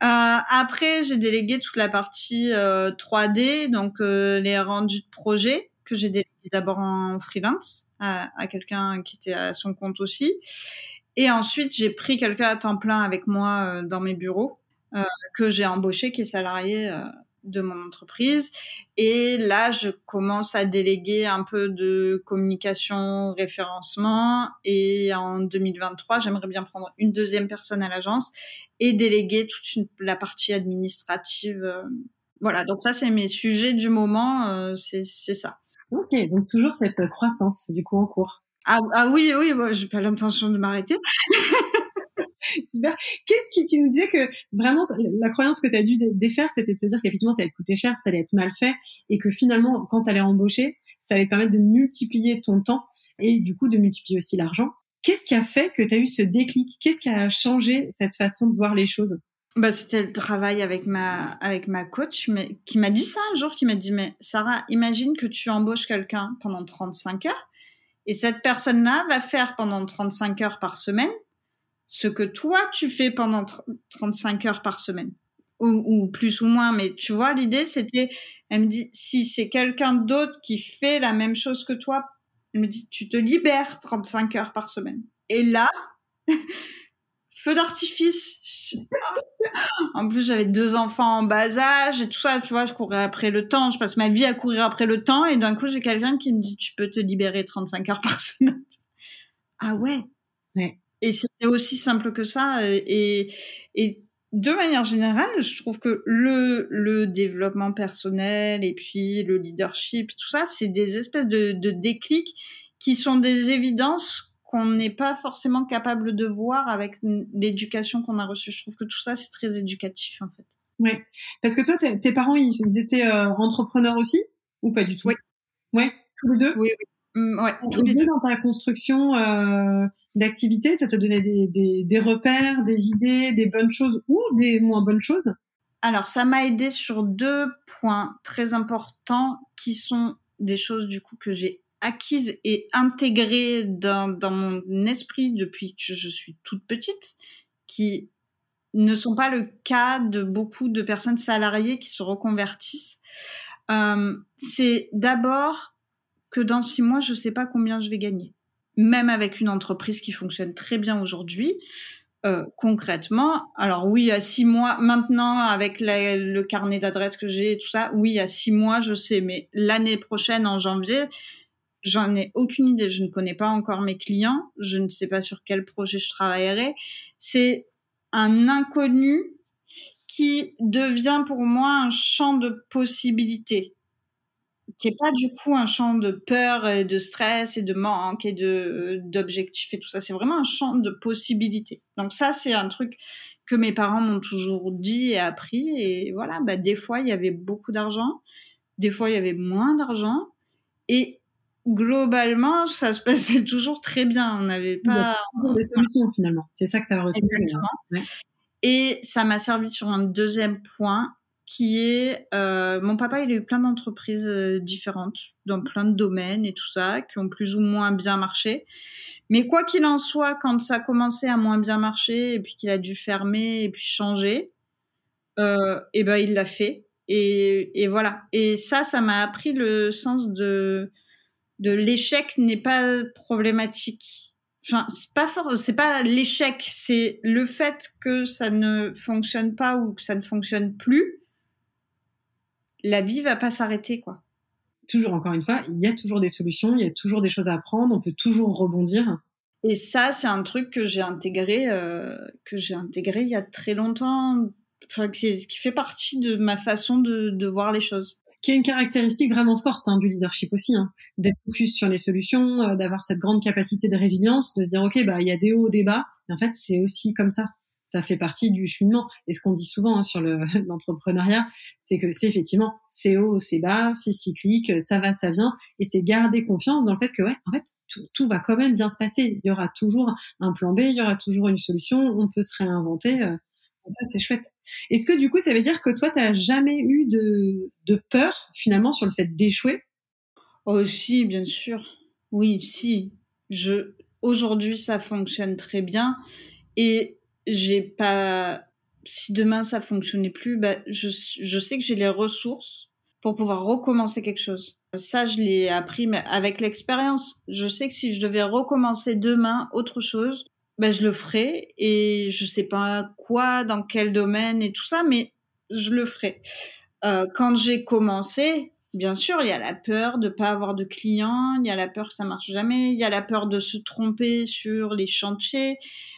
après, j'ai délégué toute la partie euh, 3D, donc euh, les rendus de projet que j'ai délégué d'abord en freelance à, à quelqu'un qui était à son compte aussi. Et ensuite, j'ai pris quelqu'un à temps plein avec moi euh, dans mes bureaux euh, que j'ai embauché, qui est salarié de mon entreprise. Et là, je commence à déléguer un peu de communication, référencement. Et en 2023, j'aimerais bien prendre une deuxième personne à l'agence et déléguer toute la partie administrative. Euh. Voilà, donc ça, c'est mes sujets du moment. Euh, c'est ça. Ok, donc toujours cette croissance du coup en cours. Ah, ah oui, oui, moi, j'ai pas l'intention de m'arrêter. Super. Qu'est-ce qui tu nous disais que vraiment la croyance que tu as dû défaire, c'était de se dire qu'effectivement ça allait te coûter cher, ça allait être mal fait, et que finalement quand tu allais embaucher, ça allait te permettre de multiplier ton temps et du coup de multiplier aussi l'argent. Qu'est-ce qui a fait que tu as eu ce déclic? Qu'est-ce qui a changé cette façon de voir les choses? Bah, c'était le travail avec ma avec ma coach mais qui m'a dit ça un jour qui m'a dit mais Sarah imagine que tu embauches quelqu'un pendant 35 heures et cette personne-là va faire pendant 35 heures par semaine ce que toi tu fais pendant 35 heures par semaine. Ou, plus ou moins mais tu vois l'idée c'était elle me dit si c'est quelqu'un d'autre qui fait la même chose que toi elle me dit tu te libères 35 heures par semaine. Et là feu d'artifice. En plus j'avais deux enfants en bas âge et tout ça tu vois je courais après le temps je passe ma vie à courir après le temps et d'un coup j'ai quelqu'un qui me dit tu peux te libérer 35 heures par semaine. Ah ouais. Ouais et c'était aussi simple que ça. Et, et de manière générale, je trouve que le, le développement personnel et puis le leadership, tout ça, c'est des espèces de, de déclics qui sont des évidences qu'on n'est pas forcément capable de voir avec l'éducation qu'on a reçue. Je trouve que tout ça, c'est très éducatif, en fait. Oui. Parce que toi, tes parents, ils, étaient euh, entrepreneurs aussi ou pas du tout? Oui. Ouais, tous les deux? Oui, oui. Mm, ouais, tous les deux dans ta construction euh, d'activité, ça te donnait des, des, des, repères, des idées, des bonnes choses ou des moins bonnes choses? Alors, ça m'a aidé sur deux points très importants qui sont des choses du coup que j'ai acquises et intégrées dans, dans mon esprit depuis que je suis toute petite, qui ne sont pas le cas de beaucoup de personnes salariées qui se reconvertissent. Euh, c'est d'abord que dans six mois, je ne sais pas combien je vais gagner. Même avec une entreprise qui fonctionne très bien aujourd'hui, euh, concrètement, alors oui, à six mois, maintenant, avec le carnet d'adresses que j'ai et tout ça, oui, à six mois, je sais, mais l'année prochaine, en janvier, j'en ai aucune idée. Je ne connais pas encore mes clients, je ne sais pas sur quel projet je travaillerai. C'est un inconnu qui devient pour moi un champ de possibilités, qui est pas du coup un champ de peur et de stress et de manque et de d'objectifs et tout ça. C'est vraiment un champ de possibilités. Donc ça, c'est un truc que mes parents m'ont toujours dit et appris. Et voilà, bah, des fois, il y avait beaucoup d'argent, des fois, il y avait moins d'argent. Et globalement, ça se passait toujours très bien. On n'avait pas toujours des solutions finalement. C'est ça que tu as retenu. Hein. Exactement. Et ça m'a servi sur un deuxième point qui est euh, mon papa il a eu plein d'entreprises euh, différentes dans plein de domaines et tout ça qui ont plus ou moins bien marché mais quoi qu'il en soit quand ça a commencé à moins bien marcher et puis qu'il a dû fermer et puis changer euh, et ben il l'a fait et, et voilà et ça ça m'a appris le sens de de l'échec n'est pas problématique. Enfin, c'est pas fort, c'est pas l'échec, c'est le fait que ça ne fonctionne pas ou que ça ne fonctionne plus. La vie va pas s'arrêter, quoi. Toujours, encore une fois, il y a toujours des solutions, il y a toujours des choses à apprendre, on peut toujours rebondir. Et ça, c'est un truc que j'ai intégré, euh, que j'ai intégré il y a très longtemps, enfin, qui, qui, fait partie de ma façon de, de voir les choses qui est une caractéristique vraiment forte hein, du leadership aussi, hein, d'être focus sur les solutions, euh, d'avoir cette grande capacité de résilience, de se dire ok bah il y a des hauts, des bas, et en fait c'est aussi comme ça. Ça fait partie du cheminement. Et ce qu'on dit souvent hein, sur l'entrepreneuriat, c'est que c'est effectivement c'est haut, c'est bas, c'est cyclique, ça va, ça vient, et c'est garder confiance dans le fait que ouais, en fait tout, va quand même bien se passer. Il y aura toujours un plan B, il y aura toujours une solution, on peut se réinventer. Euh, ça, c'est chouette. Est-ce que du coup, ça veut dire que toi, tu n'as jamais eu de, de, peur finalement sur le fait d'échouer? Oh bien sûr. Oui, si. Je aujourd'hui, ça fonctionne très bien et j'ai pas. Si demain ça fonctionnait plus, bah, je, je sais que j'ai les ressources pour pouvoir recommencer quelque chose. Ça, je l'ai appris mais avec l'expérience. Je sais que si je devais recommencer demain autre chose, ben, je le ferai et je sais pas quoi, dans quel domaine et tout ça, mais je le ferai. Euh, quand j'ai commencé, bien sûr, il y a la peur de pas avoir de clients, il y a la peur que ça marche jamais, il y a la peur de se tromper sur les chantiers.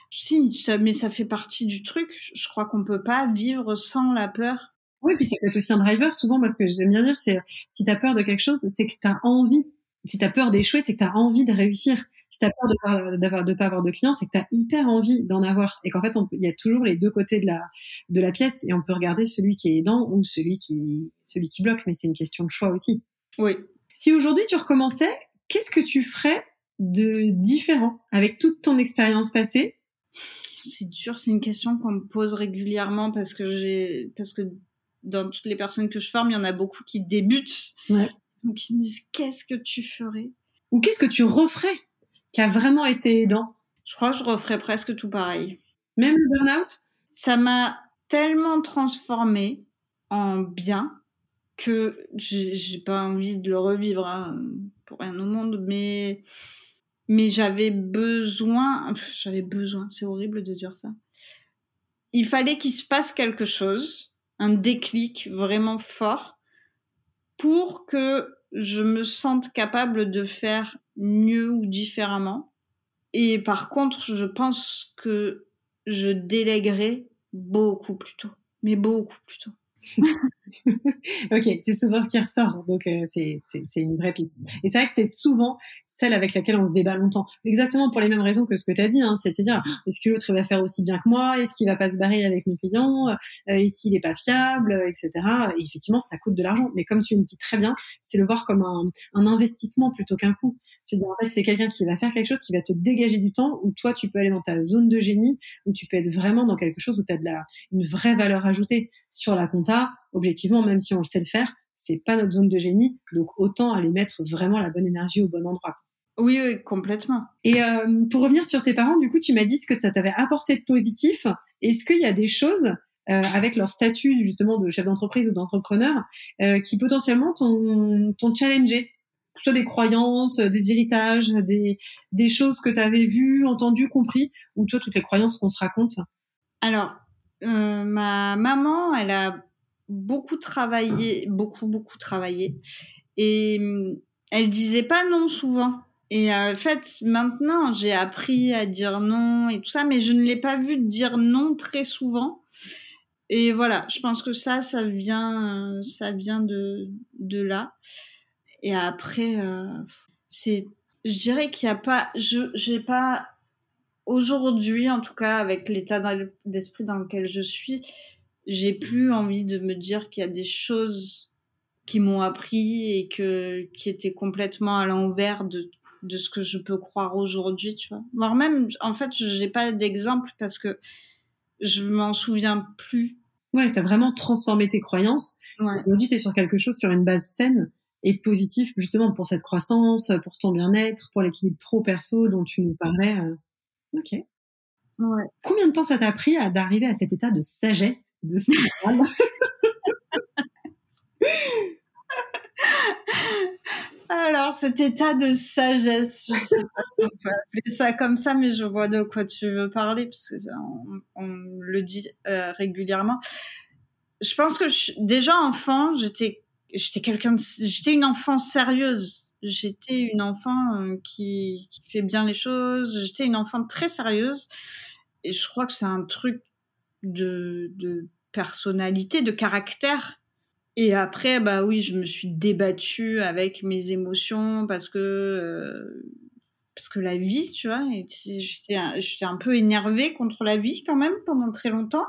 Si, ça, mais ça fait partie du truc. Je crois qu'on peut pas vivre sans la peur. Oui, puis ça peut être aussi un driver. Souvent, parce que j'aime bien dire, c'est si tu as peur de quelque chose, c'est que tu as envie. Si tu as peur d'échouer, c'est que tu as envie de réussir si t'as peur de pas, de pas avoir de clients, c'est que tu as hyper envie d'en avoir et qu'en fait, il y a toujours les deux côtés de la, de la pièce et on peut regarder celui qui est aidant ou celui qui, celui qui bloque, mais c'est une question de choix aussi. Oui. Si aujourd'hui tu recommençais, qu'est-ce que tu ferais de différent avec toute ton expérience passée? C'est dur, c'est une question qu'on me pose régulièrement parce que j'ai, parce que dans toutes les personnes que je forme, il y en a beaucoup qui débutent. Ouais. Donc ils me disent qu'est-ce que tu ferais? Ou qu'est-ce que tu referais? Qui a vraiment été aidant Je crois que je referais presque tout pareil. Même le burn-out? Ça m'a tellement transformé en bien que j'ai pas envie de le revivre hein, pour rien au monde, mais mais j'avais besoin, j'avais besoin, c'est horrible de dire ça. Il fallait qu'il se passe quelque chose, un déclic vraiment fort pour que je me sente capable de faire mieux ou différemment. Et par contre, je pense que je délèguerai beaucoup plus tôt, mais beaucoup plus tôt. ok, c'est souvent ce qui ressort, donc euh, c'est une vraie piste. Et c'est vrai que c'est souvent celle avec laquelle on se débat longtemps, exactement pour les mêmes raisons que ce que tu as dit, hein, c'est à dire est-ce que l'autre va faire aussi bien que moi, est-ce qu'il va pas se barrer avec mes clients, euh, et s'il n'est pas fiable, etc. Et effectivement, ça coûte de l'argent, mais comme tu me dis très bien, c'est le voir comme un, un investissement plutôt qu'un coût. C'est dire en fait c'est quelqu'un qui va faire quelque chose qui va te dégager du temps où toi tu peux aller dans ta zone de génie où tu peux être vraiment dans quelque chose où tu as de la une vraie valeur ajoutée sur la compta. Objectivement même si on sait le faire c'est pas notre zone de génie, donc autant aller mettre vraiment la bonne énergie au bon endroit. Oui, oui, complètement. Et euh, pour revenir sur tes parents, du coup, tu m'as dit ce que ça t'avait apporté de positif. Est-ce qu'il y a des choses euh, avec leur statut justement de chef d'entreprise ou d'entrepreneur euh, qui potentiellement t'ont challengé? Soit des croyances, des héritages, des, choses que tu avais vues, entendues, compris, ou toi toutes les croyances qu'on se raconte? Alors, euh, ma maman, elle a beaucoup travaillé, beaucoup, beaucoup travaillé. Et elle disait pas non souvent. Et euh, en fait, maintenant, j'ai appris à dire non et tout ça, mais je ne l'ai pas vu dire non très souvent. Et voilà, je pense que ça, ça vient, ça vient de, de là. Et après, euh, c'est, je dirais qu'il n'y a pas, je, j'ai pas, aujourd'hui, en tout cas, avec l'état d'esprit dans lequel je suis, j'ai plus envie de me dire qu'il y a des choses qui m'ont appris et que qui étaient complètement à l'envers de de ce que je peux croire aujourd'hui, tu vois. Voire même, en fait, j'ai pas d'exemple parce que je m'en souviens plus. Ouais, t'as vraiment transformé tes croyances. Ouais. Aujourd'hui, t'es sur quelque chose sur une base saine et positive, justement pour cette croissance, pour ton bien-être, pour l'équilibre pro-perso dont tu nous parlais. Euh. Ok. Ouais. Combien de temps ça t'a pris d'arriver à cet état de sagesse, de Alors, cet état de sagesse, je sais pas si on peut appeler ça comme ça, mais je vois de quoi tu veux parler, parce que on, le dit euh, régulièrement. Je pense que déjà enfant, j'étais, j'étais quelqu'un, j'étais une enfant sérieuse. J'étais une enfant euh, qui, qui fait bien les choses. J'étais une enfant très sérieuse, et je crois que c'est un truc de, de personnalité, de caractère et après, bah oui, je me suis débattue avec mes émotions parce que euh, parce que la vie, tu vois, j'étais j'étais un peu énervée contre la vie quand même pendant très longtemps.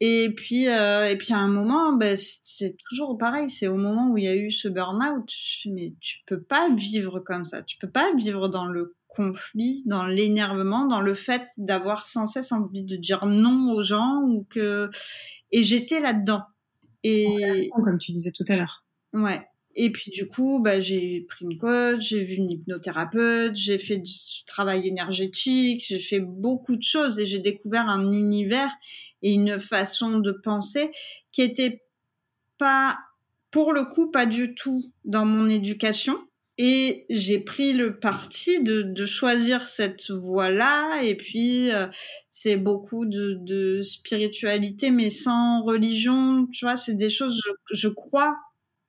Et puis euh, et puis à un moment, bah, c'est toujours pareil. C'est au moment où il y a eu ce burn-out, mais tu peux pas vivre comme ça. Tu peux pas vivre dans le conflit, dans l'énervement, dans le fait d'avoir sans cesse envie de dire non aux gens ou que et j'étais là-dedans. Et comme tu disais tout à l'heure. Ouais. Et puis du coup, bah, j'ai pris une coach, j'ai vu une hypnothérapeute, j'ai fait du travail énergétique, j'ai fait beaucoup de choses et j'ai découvert un univers et une façon de penser qui était pas, pour le coup, pas du tout dans mon éducation. Et j'ai pris le parti de, choisir cette voie-là. Et puis, euh, c'est beaucoup de, spiritualité, mais sans religion. Tu vois, c'est des choses, je, crois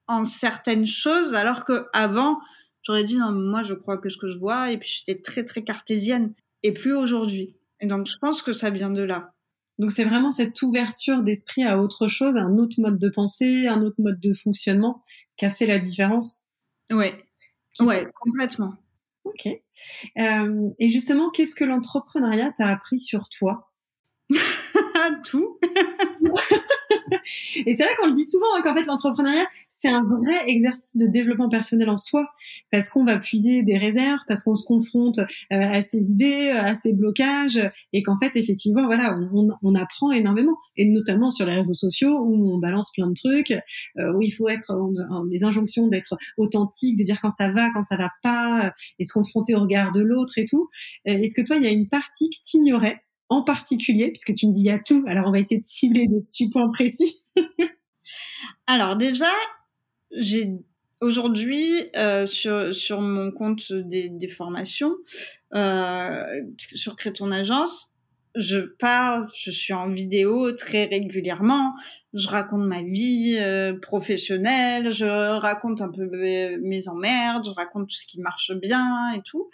en certaines choses, alors que avant, j'aurais dit, non, moi, je crois que ce que je vois. Et puis, j'étais très, très cartésienne. Et plus aujourd'hui. Et donc, je pense que ça vient de là. Donc, c'est vraiment cette ouverture d'esprit à autre chose, un autre mode de pensée, un autre mode de fonctionnement qui a fait la différence. Ouais, Ouais, complètement. Ok. Euh, et justement, qu'est-ce que l'entrepreneuriat t'a appris sur toi? Tout. Et c'est vrai qu'on le dit souvent hein, qu'en fait l'entrepreneuriat c'est un vrai exercice de développement personnel en soi parce qu'on va puiser des réserves, parce qu'on se confronte euh, à ses idées, à ses blocages et qu'en fait effectivement voilà on, on, apprend énormément et notamment sur les réseaux sociaux où on balance plein de trucs euh, où il faut être les injonctions d'être authentique, de dire quand ça va, quand ça va pas et se confronter au regard de l'autre et tout. Euh, est-ce que toi il y a une partie que tu ignorais en particulier, puisque tu me dis il y a tout, alors on va essayer de cibler des petits points précis. alors déjà, j'ai aujourd'hui euh, sur sur mon compte des, formations euh, sur Crée ton agence, je parle, je suis en vidéo très régulièrement, je raconte ma vie euh, professionnelle, je raconte un peu mes emmerdes, je raconte tout ce qui marche bien et tout.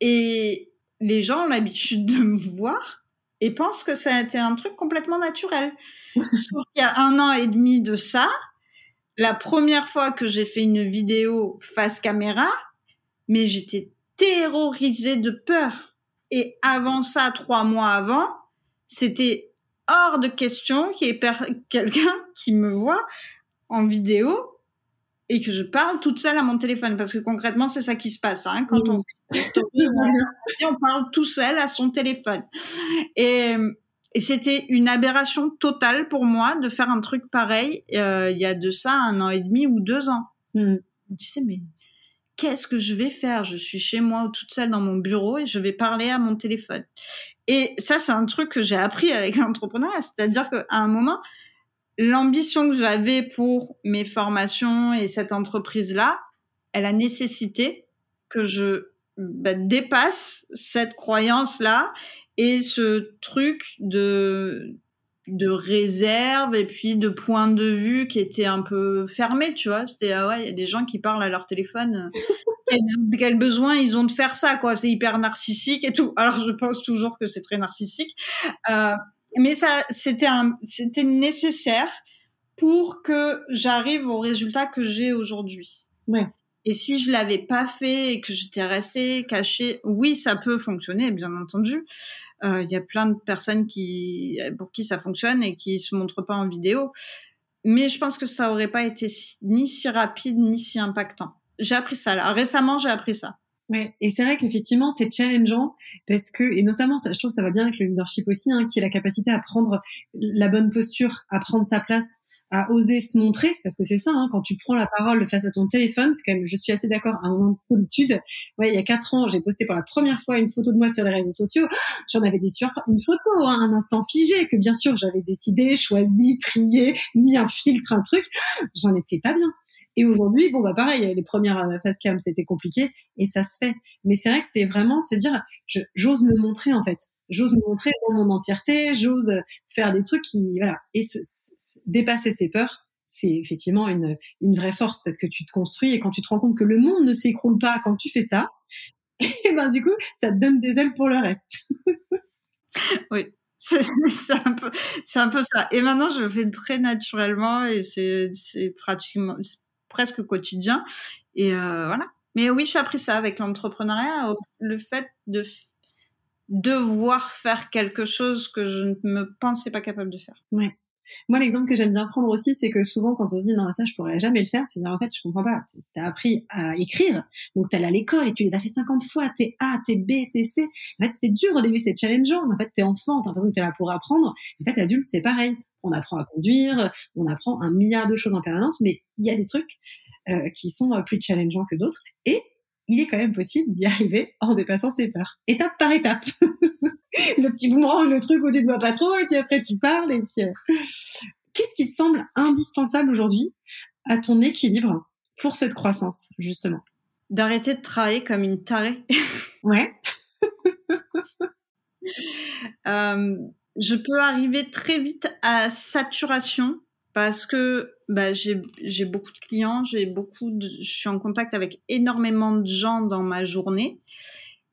Et les gens ont l'habitude de me voir et pensent que ça a été un truc complètement naturel. Sauf qu'il y a un an et demi de ça, la première fois que j'ai fait une vidéo face caméra, mais j'étais terrorisée de peur. Et avant ça, trois mois avant, c'était hors de question qu'il y ait quelqu'un qui me voit en vidéo et que je parle toute seule à mon téléphone parce que concrètement c'est ça qui se passe hein, quand on on parle tout seul à son téléphone et et c'était une aberration totale pour moi de faire un truc pareil euh, il y a de ça un an et demi ou deux ans. Mm. Tu sais, mais qu'est-ce que je vais faire? Je suis chez moi toute seule dans mon bureau et je vais parler à mon téléphone. Et ça, c'est un truc que j'ai appris avec l'entrepreneuriat. C'est-à-dire qu'à un moment, l'ambition que j'avais pour mes formations et cette entreprise-là, elle a nécessité que je bah, dépasse cette croyance-là et ce truc de de réserve et puis de point de vue qui était un peu fermé, tu vois. C'était ah ouais, il y a des gens qui parlent à leur téléphone. quel, besoin ils ont de faire ça, quoi. C'est hyper narcissique et tout. Alors je pense toujours que c'est très narcissique, euh, mais ça, c'était un, c'était nécessaire pour que j'arrive au résultat que j'ai aujourd'hui. Ouais. Et si je l'avais pas fait et que j'étais restée cachée, oui, ça peut fonctionner, bien entendu. Euh, Il y a plein de personnes qui, pour qui ça fonctionne et qui se montrent pas en vidéo. Mais je pense que ça aurait pas été si- ni si rapide ni si impactant. J'ai appris ça là. Récemment, j'ai appris ça. Ouais, et c'est vrai qu'effectivement c'est challengeant parce que et notamment ça, je trouve que ça va bien avec le leadership aussi, hein, qui est la capacité à prendre la bonne posture, à prendre sa place, à oser se montrer, parce que c'est ça, hein, quand tu prends la parole face à ton téléphone, c'est quand même, je suis assez d'accord, un moment de solitude. Ouais, il y a quatre ans, j'ai posté pour la première fois une photo de moi sur les réseaux sociaux. J'en avais des sur une photo, hein, un instant figé que bien sûr j'avais décidé, choisi, trié, mis un filtre, un truc. J'en étais pas bien. Et aujourd'hui, bon bah pareil, les premières euh, face cam c'était compliqué et ça se fait. Mais c'est vrai que c'est vraiment se dire, j'ose me montrer en fait, j'ose me montrer dans mon entièreté, j'ose faire des trucs qui voilà et se, se- dépasser ses peurs, c'est effectivement une une vraie force parce que tu te construis et quand tu te rends compte que le monde ne s'écroule pas quand tu fais ça, et ben du coup ça te donne des ailes pour le reste. Oui. C'est un peu, c'est un peu ça. Et maintenant, je le fais très naturellement et c'est, pratiquement, presque quotidien. Et euh, voilà. Mais oui, j'ai appris ça avec l'entrepreneuriat, le fait de devoir faire quelque chose que je ne me pensais pas capable de faire. Moi, l'exemple que j'aime bien prendre aussi, c'est que souvent, quand on se dit non, ça, je pourrais jamais le faire, c'est dire en fait, je comprends pas. T'as appris à écrire, donc t'es allé à l'école et tu les as fait 50 fois, t'es A, t'es B, t'es C. En fait, c'était dur au début, c'est challengeant. En fait, t'es enfant, t'as l'impression que t'es là pour apprendre. En fait, adulte, c'est pareil. On apprend à conduire, on apprend un milliard de choses en permanence, mais il y a des trucs euh, qui sont euh, plus challengeants que d'autres. Et il est quand même possible d'y arriver en dépassant ses peurs, étape par étape. le petit boomerang, le truc où tu ne vois pas trop, et puis après tu parles, et puis... euh, Qu'est-ce qui te semble indispensable aujourd'hui à ton équilibre pour cette croissance, justement? D'arrêter de travailler comme une tarée. Ouais. Euh, je peux arriver très vite à saturation parce que bah, j'ai beaucoup de clients, j'ai beaucoup de, je suis en contact avec énormément de gens dans ma journée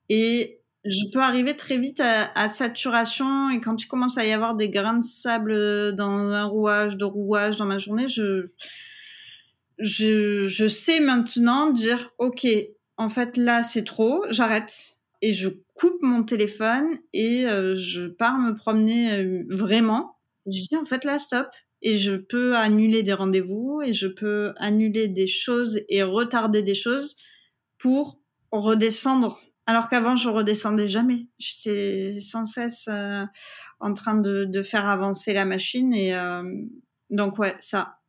et je peux arriver très vite à, saturation et quand il commence à y avoir des grains de sable dans un rouage, de rouage dans ma journée, je, je sais maintenant dire ok en fait là c'est trop, j'arrête et je coupe mon téléphone et euh, je pars me promener euh, vraiment. Je dis en fait là stop et je peux annuler des rendez-vous et je peux annuler des choses et retarder des choses pour redescendre. Alors qu'avant je redescendais jamais. J'étais sans cesse euh, en train de, de faire avancer la machine et euh, donc ouais ça.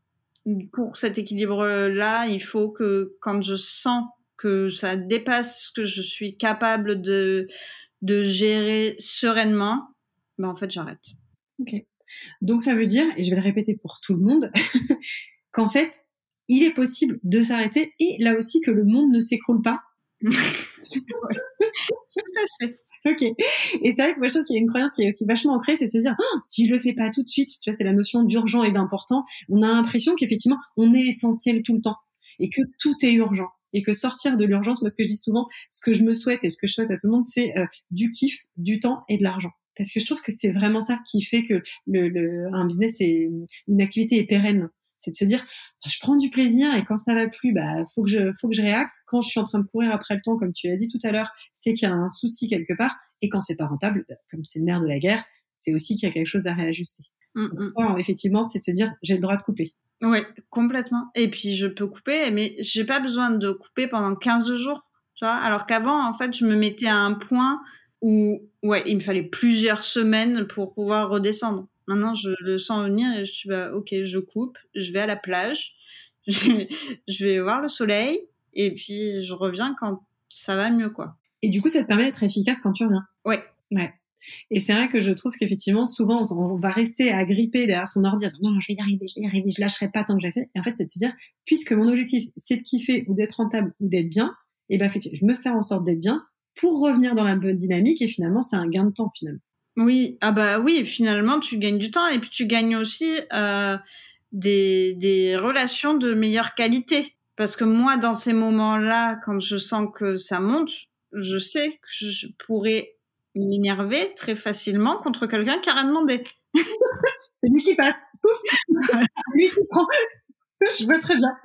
Pour cet équilibre là, il faut que quand je sens que ça dépasse ce que je suis capable de de gérer sereinement, ben en fait j'arrête. Ok. Donc ça veut dire, et je vais le répéter pour tout le monde, qu'en fait, il est possible de s'arrêter et là aussi que le monde ne s'écroule pas. Tout à fait. Ok. Et c'est vrai que moi je trouve qu'il y a une croyance qui est aussi vachement ancrée, c'est de se dire Ah, si je le fais pas tout de suite, tu vois, c'est la notion d'urgent et d'important. On a l'impression qu'effectivement on est essentiel tout le temps et que tout est urgent et que sortir de l'urgence, moi ce que je dis souvent, ce que je me souhaite et ce que je souhaite à tout le monde, c'est euh, du kiff, du temps et de l'argent. Parce que je trouve que c'est vraiment ça qui fait que le, le, un business est une activité est pérenne. C'est de se dire, je prends du plaisir et quand ça va plus, bah faut que je faut que je réaxe. Quand je suis en train de courir après le temps, comme tu l'as dit tout à l'heure, c'est qu'il y a un souci quelque part. Et quand c'est pas rentable, bah, comme c'est le nerf de la guerre, c'est aussi qu'il y a quelque chose à réajuster. Mm, Donc, mm. toi, effectivement, c'est de se dire, j'ai le droit de couper. Ouais, complètement. Et puis je peux couper, mais j'ai pas besoin de couper pendant 15 jours, tu vois. Alors qu'avant, en fait, je me mettais à un point où ouais, il me fallait plusieurs semaines pour pouvoir redescendre. Maintenant, je le sens venir et je suis bah, ok, je coupe, je vais à la plage, je vais, je vais voir le soleil et puis je reviens quand ça va mieux, quoi. Et du coup, ça te permet d'être efficace quand tu reviens? Ouais. Ouais. Et c'est vrai que je trouve qu'effectivement, souvent, on va rester à gripper derrière son ordi, en disant, non, non, je vais y arriver, je vais y arriver, je lâcherai pas tant que j'ai fait. Et en fait, c'est de se dire, puisque mon objectif, c'est de kiffer ou d'être rentable ou d'être bien, et eh ben, je me fais en sorte d'être bien pour revenir dans la bonne dynamique et finalement, c'est un gain de temps, finalement. Oui, ah bah oui, finalement, tu gagnes du temps et puis tu gagnes aussi euh, des, des relations de meilleure qualité. Parce que moi, dans ces moments-là, quand je sens que ça monte, je sais que je pourrais m'énerver très facilement contre quelqu'un qui a rien demandé. c'est lui qui passe. lui qui prend. je vois très bien.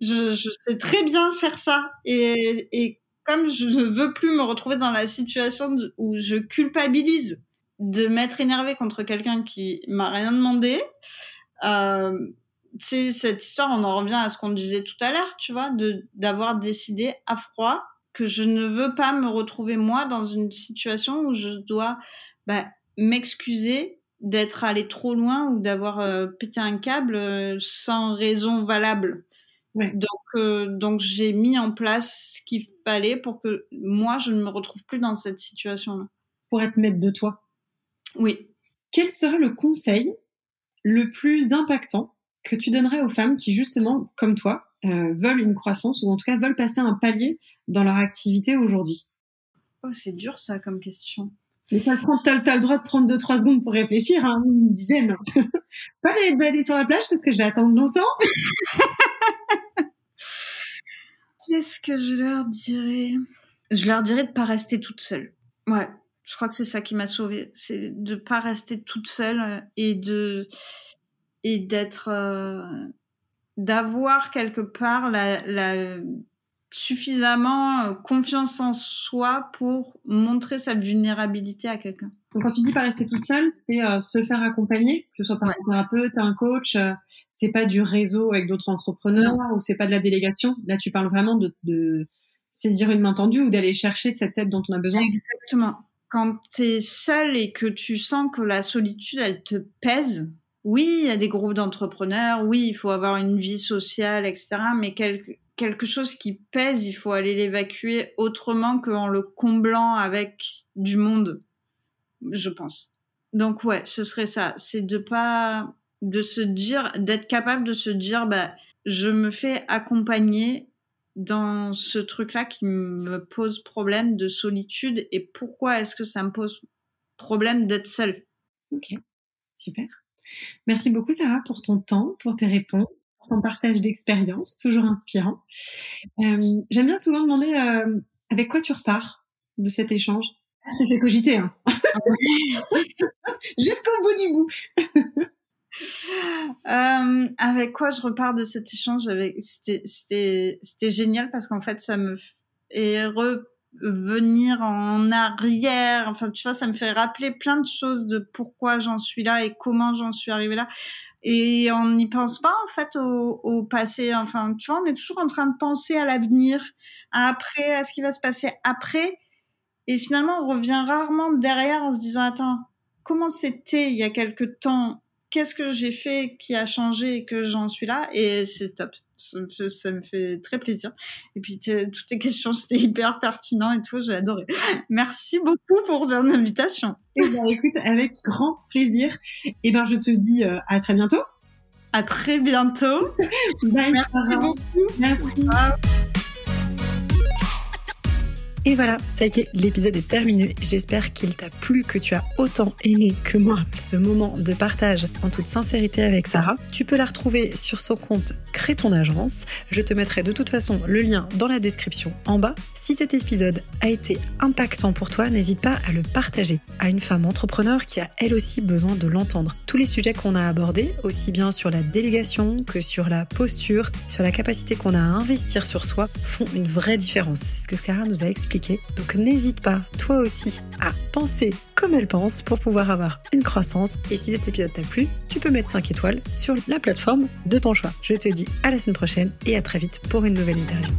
je, je, sais très bien faire ça. Et, et comme je ne veux plus me retrouver dans la situation où je culpabilise de m'être énervé contre quelqu'un qui m'a rien demandé, euh, c'est cette histoire, on en revient à ce qu'on disait tout à l'heure, tu vois, de d'avoir décidé à froid que je ne veux pas me retrouver moi dans une situation où je dois bah, m'excuser d'être allé trop loin ou d'avoir euh, pété un câble euh, sans raison valable. Donc, euh, donc j'ai mis en place ce qu'il fallait pour que moi, je ne me retrouve plus dans cette situation-là. Pour être maître de toi. Oui. Quel serait le conseil le plus impactant que tu donnerais aux femmes qui, justement, comme toi, veulent une croissance ou en tout cas veulent passer un palier dans leur activité aujourd'hui Oh, c'est dur ça comme question. Mais t'as, as, le droit de prendre 2-3 secondes pour réfléchir, hein, une dizaine. Pas d'aller te balader sur la plage parce que je vais attendre longtemps. Qu'est-ce que je leur dirais? Je leur dirais de pas rester toute seule. Ouais, je crois que c'est ça qui m'a sauvée, c'est de pas rester toute seule et de et d'être euh, d'avoir quelque part la, la suffisamment euh, confiance en soi pour montrer sa vulnérabilité à quelqu'un. Donc quand tu dis pas rester toute seule, c'est euh, se faire accompagner, que ce soit par un thérapeute, un coach, euh, c'est pas du réseau avec d'autres entrepreneurs ou c'est pas de la délégation. Là, tu parles vraiment de, de saisir une main tendue ou d'aller chercher cette aide dont on a besoin. Exactement. Quand tu es seule et que tu sens que la solitude, elle te pèse, oui, il y a des groupes d'entrepreneurs, oui, il faut avoir une vie sociale, etc. Mais quelque, quelque chose qui pèse, il faut aller l'évacuer autrement qu'en le comblant avec du monde, je pense. Donc ouais, ce serait ça. C'est de pas, de se dire, d'être capable de se dire, bah, je me fais accompagner dans ce truc-là qui me pose problème de solitude et pourquoi est-ce que ça me pose problème d'être seule. Ok, super. Merci beaucoup Sarah pour ton temps, pour tes réponses, pour ton partage d'expérience, toujours inspirant. Euh, J'aime bien souvent demander euh, avec quoi tu repars de cet échange? Ah, je t'ai fait cogiter, hein. jusqu'au bout du bout. euh, avec quoi je repars de cet échange? C'était génial parce qu'en fait ça me est re venir en arrière. Enfin, tu vois, ça me fait rappeler plein de choses de pourquoi j'en suis là et comment j'en suis arrivée là. Et on n'y pense pas en fait au, au, passé. Enfin, tu vois, on est toujours en train de penser à l'avenir, à après, à ce qui va se passer après. Et finalement, on revient rarement derrière en se disant attends, comment c'était il y a quelque temps? Qu'est-ce que j'ai fait qui a changé et que j'en suis là? Et c'est top ça me, fait, très plaisir. Et puis toutes tes questions, c'était hyper pertinent et tout, j'ai adoré. Merci beaucoup pour ton invitation. Et eh ben, écoute, avec grand plaisir. Et eh ben je te dis euh, à très bientôt. À très bientôt. Bye, Merci beaucoup. Merci. Et voilà, ça y est, l'épisode est terminé. J'espère qu'il t'a plu, que tu as autant aimé que moi ce moment de partage en toute sincérité avec Sarah. Tu peux la retrouver sur son compte Crée ton agence. Je te mettrai de toute façon le lien dans la description en bas. Si cet épisode a été impactant pour toi, n'hésite pas à le partager à une femme entrepreneur qui a elle aussi besoin de l'entendre. Tous les sujets qu'on a abordés, aussi bien sur la délégation que sur la posture, sur la capacité qu'on a à investir sur soi, font une vraie différence. C'est ce que Sarah nous a expliqué donc n'hésite pas, toi aussi, à penser comme elle pense pour pouvoir avoir une croissance. Et si cet épisode t'a plu, tu peux mettre 5 étoiles sur la plateforme de ton choix. Je te dis à la semaine prochaine et à très vite pour une nouvelle interview.